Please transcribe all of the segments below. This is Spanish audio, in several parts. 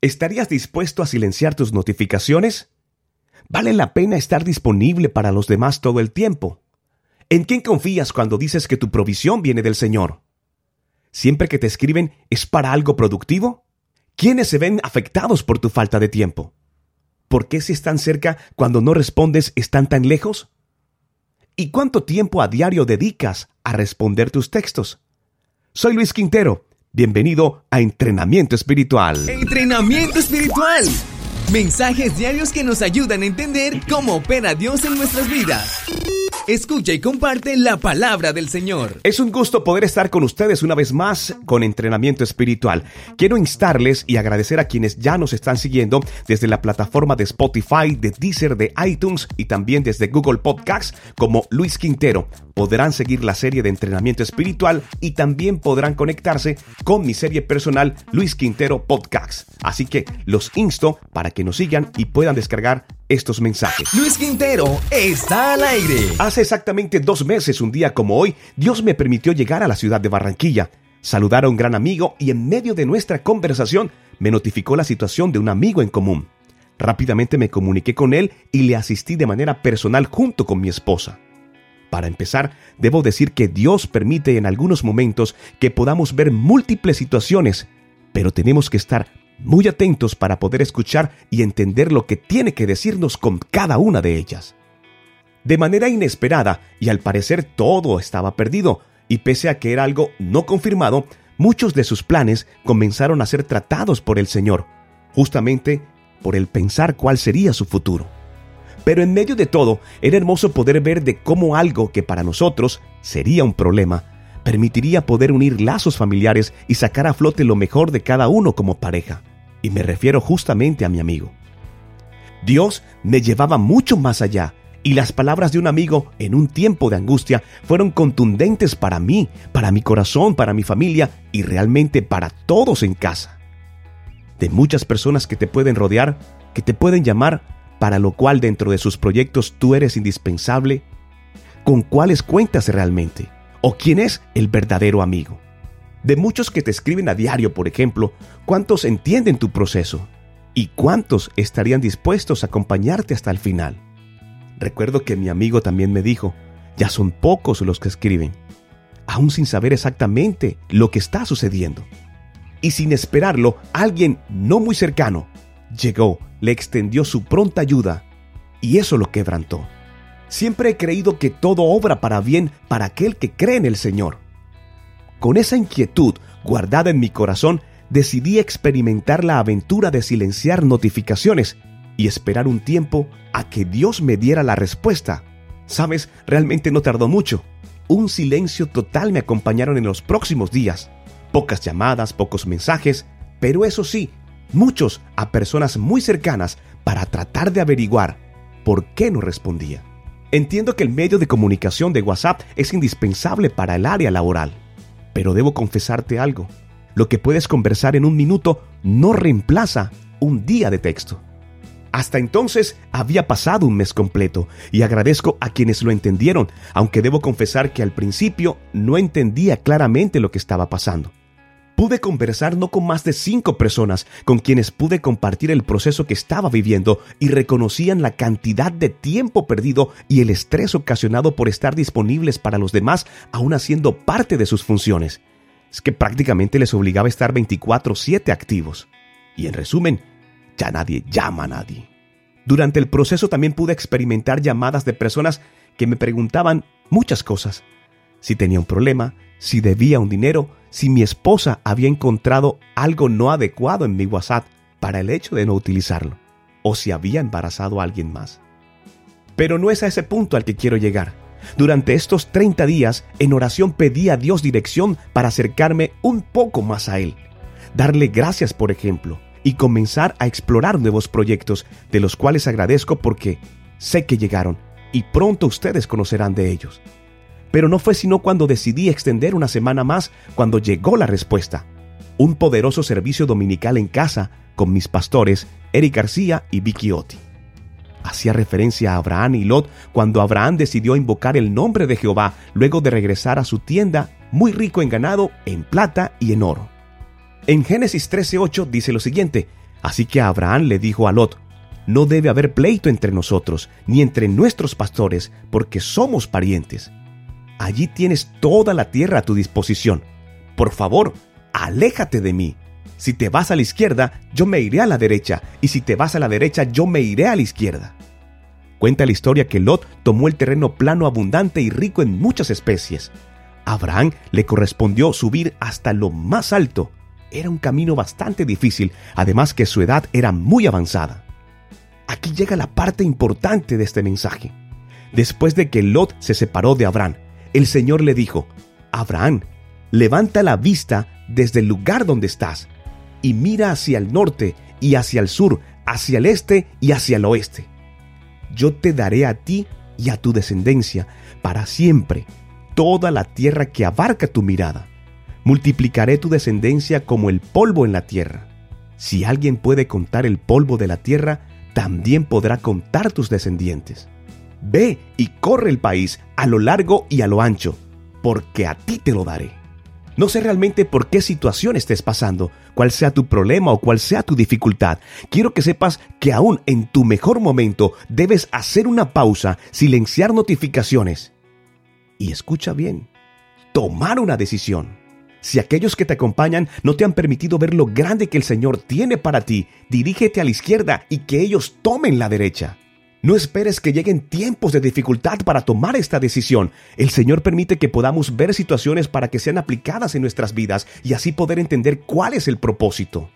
¿Estarías dispuesto a silenciar tus notificaciones? ¿Vale la pena estar disponible para los demás todo el tiempo? ¿En quién confías cuando dices que tu provisión viene del Señor? ¿Siempre que te escriben es para algo productivo? ¿Quiénes se ven afectados por tu falta de tiempo? ¿Por qué si están cerca cuando no respondes están tan lejos? ¿Y cuánto tiempo a diario dedicas a responder tus textos? Soy Luis Quintero Bienvenido a Entrenamiento Espiritual. Entrenamiento Espiritual. Mensajes diarios que nos ayudan a entender cómo opera Dios en nuestras vidas. Escucha y comparte la palabra del Señor. Es un gusto poder estar con ustedes una vez más con entrenamiento espiritual. Quiero instarles y agradecer a quienes ya nos están siguiendo desde la plataforma de Spotify, de Deezer, de iTunes y también desde Google Podcasts como Luis Quintero. Podrán seguir la serie de entrenamiento espiritual y también podrán conectarse con mi serie personal Luis Quintero Podcast. Así que los insto para que nos sigan y puedan descargar estos mensajes. Luis Quintero está al aire. Hace exactamente dos meses, un día como hoy, Dios me permitió llegar a la ciudad de Barranquilla, saludar a un gran amigo y en medio de nuestra conversación me notificó la situación de un amigo en común. Rápidamente me comuniqué con él y le asistí de manera personal junto con mi esposa. Para empezar, debo decir que Dios permite en algunos momentos que podamos ver múltiples situaciones, pero tenemos que estar muy atentos para poder escuchar y entender lo que tiene que decirnos con cada una de ellas. De manera inesperada, y al parecer todo estaba perdido, y pese a que era algo no confirmado, muchos de sus planes comenzaron a ser tratados por el Señor, justamente por el pensar cuál sería su futuro. Pero en medio de todo, era hermoso poder ver de cómo algo que para nosotros sería un problema, permitiría poder unir lazos familiares y sacar a flote lo mejor de cada uno como pareja. Y me refiero justamente a mi amigo. Dios me llevaba mucho más allá y las palabras de un amigo en un tiempo de angustia fueron contundentes para mí, para mi corazón, para mi familia y realmente para todos en casa. De muchas personas que te pueden rodear, que te pueden llamar, para lo cual dentro de sus proyectos tú eres indispensable, ¿con cuáles cuentas realmente? ¿O quién es el verdadero amigo? De muchos que te escriben a diario, por ejemplo, ¿cuántos entienden tu proceso? ¿Y cuántos estarían dispuestos a acompañarte hasta el final? Recuerdo que mi amigo también me dijo, ya son pocos los que escriben, aún sin saber exactamente lo que está sucediendo. Y sin esperarlo, alguien no muy cercano llegó, le extendió su pronta ayuda y eso lo quebrantó. Siempre he creído que todo obra para bien para aquel que cree en el Señor. Con esa inquietud guardada en mi corazón, decidí experimentar la aventura de silenciar notificaciones y esperar un tiempo a que Dios me diera la respuesta. Sabes, realmente no tardó mucho. Un silencio total me acompañaron en los próximos días. Pocas llamadas, pocos mensajes, pero eso sí, muchos a personas muy cercanas para tratar de averiguar por qué no respondía. Entiendo que el medio de comunicación de WhatsApp es indispensable para el área laboral pero debo confesarte algo. Lo que puedes conversar en un minuto no reemplaza un día de texto. Hasta entonces había pasado un mes completo y agradezco a quienes lo entendieron, aunque debo confesar que al principio no entendía claramente lo que estaba pasando. Pude conversar no con más de cinco personas con quienes pude compartir el proceso que estaba viviendo y reconocían la cantidad de tiempo perdido y el estrés ocasionado por estar disponibles para los demás aún haciendo parte de sus funciones. Es que prácticamente les obligaba a estar 24/7 activos. Y en resumen, ya nadie llama a nadie. Durante el proceso también pude experimentar llamadas de personas que me preguntaban muchas cosas. Si tenía un problema, si debía un dinero, si mi esposa había encontrado algo no adecuado en mi WhatsApp para el hecho de no utilizarlo, o si había embarazado a alguien más. Pero no es a ese punto al que quiero llegar. Durante estos 30 días, en oración pedí a Dios dirección para acercarme un poco más a Él, darle gracias, por ejemplo, y comenzar a explorar nuevos proyectos, de los cuales agradezco porque sé que llegaron y pronto ustedes conocerán de ellos. Pero no fue sino cuando decidí extender una semana más cuando llegó la respuesta. Un poderoso servicio dominical en casa con mis pastores Eric García y Vicky Otti. Hacía referencia a Abraham y Lot cuando Abraham decidió invocar el nombre de Jehová luego de regresar a su tienda muy rico en ganado, en plata y en oro. En Génesis 13:8 dice lo siguiente: Así que Abraham le dijo a Lot, no debe haber pleito entre nosotros, ni entre nuestros pastores, porque somos parientes. Allí tienes toda la tierra a tu disposición. Por favor, aléjate de mí. Si te vas a la izquierda, yo me iré a la derecha, y si te vas a la derecha, yo me iré a la izquierda. Cuenta la historia que Lot tomó el terreno plano abundante y rico en muchas especies. Abraham le correspondió subir hasta lo más alto. Era un camino bastante difícil, además que su edad era muy avanzada. Aquí llega la parte importante de este mensaje. Después de que Lot se separó de Abraham, el Señor le dijo, Abraham, levanta la vista desde el lugar donde estás y mira hacia el norte y hacia el sur, hacia el este y hacia el oeste. Yo te daré a ti y a tu descendencia para siempre toda la tierra que abarca tu mirada. Multiplicaré tu descendencia como el polvo en la tierra. Si alguien puede contar el polvo de la tierra, también podrá contar tus descendientes. Ve y corre el país a lo largo y a lo ancho, porque a ti te lo daré. No sé realmente por qué situación estés pasando, cuál sea tu problema o cuál sea tu dificultad. Quiero que sepas que aún en tu mejor momento debes hacer una pausa, silenciar notificaciones. Y escucha bien, tomar una decisión. Si aquellos que te acompañan no te han permitido ver lo grande que el Señor tiene para ti, dirígete a la izquierda y que ellos tomen la derecha. No esperes que lleguen tiempos de dificultad para tomar esta decisión. El Señor permite que podamos ver situaciones para que sean aplicadas en nuestras vidas y así poder entender cuál es el propósito.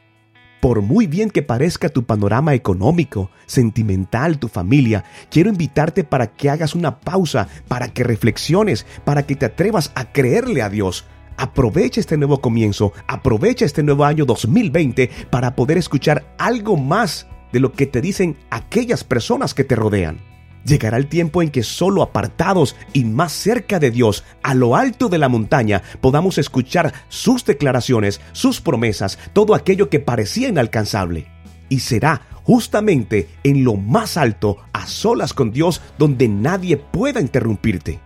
Por muy bien que parezca tu panorama económico, sentimental, tu familia, quiero invitarte para que hagas una pausa, para que reflexiones, para que te atrevas a creerle a Dios. Aprovecha este nuevo comienzo, aprovecha este nuevo año 2020 para poder escuchar algo más de lo que te dicen aquellas personas que te rodean. Llegará el tiempo en que solo apartados y más cerca de Dios, a lo alto de la montaña, podamos escuchar sus declaraciones, sus promesas, todo aquello que parecía inalcanzable. Y será justamente en lo más alto, a solas con Dios, donde nadie pueda interrumpirte.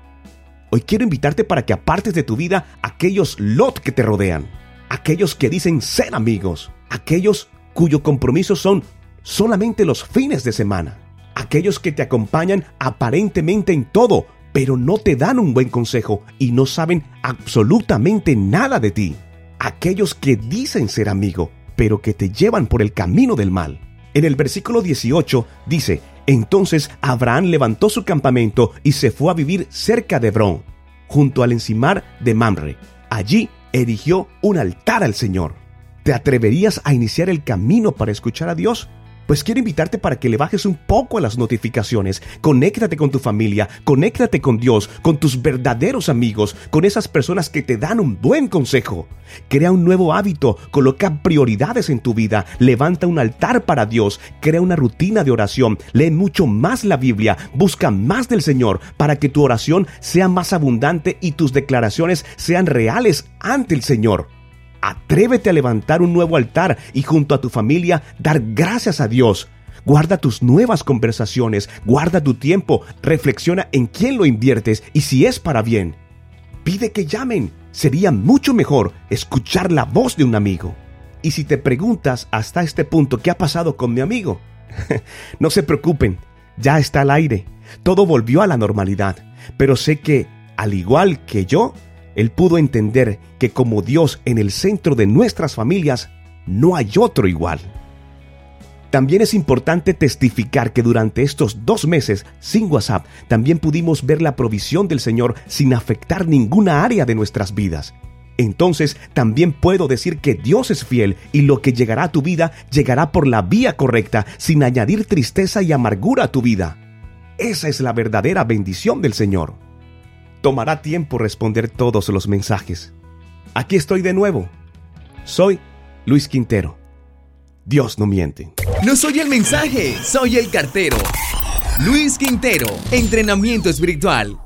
Hoy quiero invitarte para que apartes de tu vida aquellos Lot que te rodean, aquellos que dicen ser amigos, aquellos cuyo compromiso son solamente los fines de semana. Aquellos que te acompañan aparentemente en todo, pero no te dan un buen consejo y no saben absolutamente nada de ti. Aquellos que dicen ser amigo, pero que te llevan por el camino del mal. En el versículo 18 dice, entonces Abraham levantó su campamento y se fue a vivir cerca de Hebrón, junto al encimar de Mamre. Allí erigió un altar al Señor. ¿Te atreverías a iniciar el camino para escuchar a Dios? Pues quiero invitarte para que le bajes un poco a las notificaciones. Conéctate con tu familia, conéctate con Dios, con tus verdaderos amigos, con esas personas que te dan un buen consejo. Crea un nuevo hábito, coloca prioridades en tu vida, levanta un altar para Dios, crea una rutina de oración, lee mucho más la Biblia, busca más del Señor para que tu oración sea más abundante y tus declaraciones sean reales ante el Señor. Atrévete a levantar un nuevo altar y junto a tu familia dar gracias a Dios. Guarda tus nuevas conversaciones, guarda tu tiempo, reflexiona en quién lo inviertes y si es para bien. Pide que llamen. Sería mucho mejor escuchar la voz de un amigo. Y si te preguntas hasta este punto qué ha pasado con mi amigo, no se preocupen, ya está al aire. Todo volvió a la normalidad. Pero sé que, al igual que yo, él pudo entender que como Dios en el centro de nuestras familias, no hay otro igual. También es importante testificar que durante estos dos meses sin WhatsApp también pudimos ver la provisión del Señor sin afectar ninguna área de nuestras vidas. Entonces también puedo decir que Dios es fiel y lo que llegará a tu vida llegará por la vía correcta sin añadir tristeza y amargura a tu vida. Esa es la verdadera bendición del Señor. Tomará tiempo responder todos los mensajes. Aquí estoy de nuevo. Soy Luis Quintero. Dios no miente. No soy el mensaje, soy el cartero. Luis Quintero, entrenamiento espiritual.